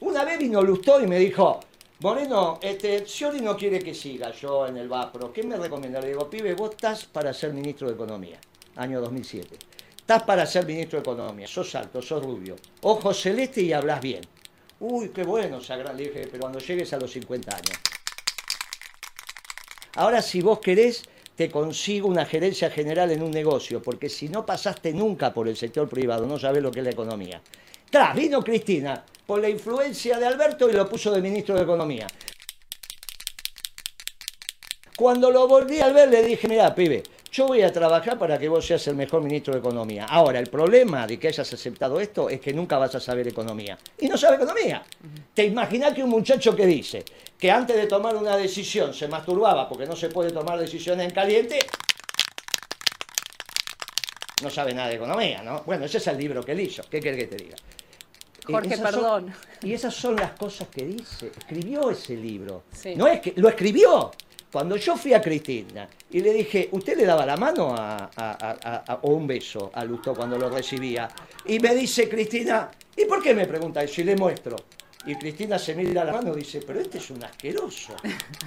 Una vez vino Lustó y me dijo, Moreno, este, Scioli no quiere que siga yo en el VAPRO. ¿Qué me recomienda? Le digo, pibe, vos estás para ser ministro de Economía, año 2007. Estás para ser ministro de Economía, sos alto, sos rubio, ojos celeste y hablas bien. Uy, qué bueno, Sagrán, le dije, pero cuando llegues a los 50 años. Ahora, si vos querés, te consigo una gerencia general en un negocio, porque si no pasaste nunca por el sector privado, no sabés lo que es la economía. Tras, vino Cristina, por la influencia de Alberto y lo puso de ministro de Economía. Cuando lo volví a ver le dije, mira, pibe, yo voy a trabajar para que vos seas el mejor ministro de Economía. Ahora, el problema de que hayas aceptado esto es que nunca vas a saber economía. Y no sabe economía. ¿Te imaginas que un muchacho que dice que antes de tomar una decisión se masturbaba porque no se puede tomar decisiones en caliente? No sabe nada de economía, ¿no? Bueno, ese es el libro que él hizo. ¿Qué querés que te diga? Jorge, Esas son- perdón. y esas son las cosas que dice. Escribió ese libro. Sí. No es que lo escribió. Cuando yo fui a Cristina y le dije, ¿usted le daba la mano a- o un beso a Lustó cuando lo recibía? Y me dice Cristina, ¿y por qué me pregunta eso? Y le muestro. Y Cristina se mira la mano y dice, pero este es un asqueroso.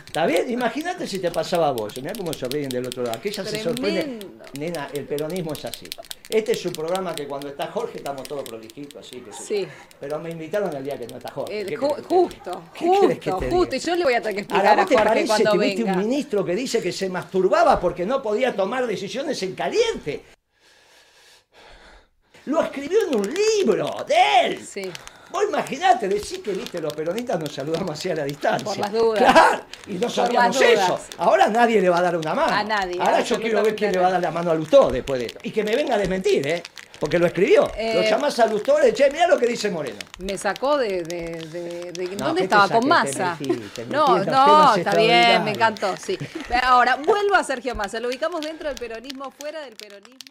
¿Está bien? Imagínate si te pasaba a vos. Mirá cómo se ríen del otro lado. Aquella se sorprende. Nena, el peronismo es así. Este es un programa que cuando está Jorge estamos todos prolijitos, así que Sí. Pero me invitaron el día que no está Jorge. Justo, ¿Qué querés que justo, justo. Y yo le voy a tener que Ahora, explicar a ¿vos te Jorge parece cuando que viste venga. un ministro que dice que se masturbaba porque no podía tomar decisiones en caliente? Lo escribió en un libro de él. Sí. Vos imaginate, decís que viste, los peronistas nos saludamos así a la distancia. Por las dudas. Claro, y no sabíamos eso. Ahora nadie le va a dar una mano. A nadie, Ahora yo quiero ver quién le va a dar la mano a Lustó después de esto. Y que me venga a desmentir, ¿eh? Porque lo escribió. Eh, Lo llamás a Lustó y le che, mirá lo que dice Moreno. Me sacó de... de, de- de- No, ¿Dónde ¿qué te estaba? Con masa. no, no, está bien, me encantó, sí. Ahora, vuelvo a Sergio Massa. Lo ubicamos dentro del peronismo, fuera del peronismo.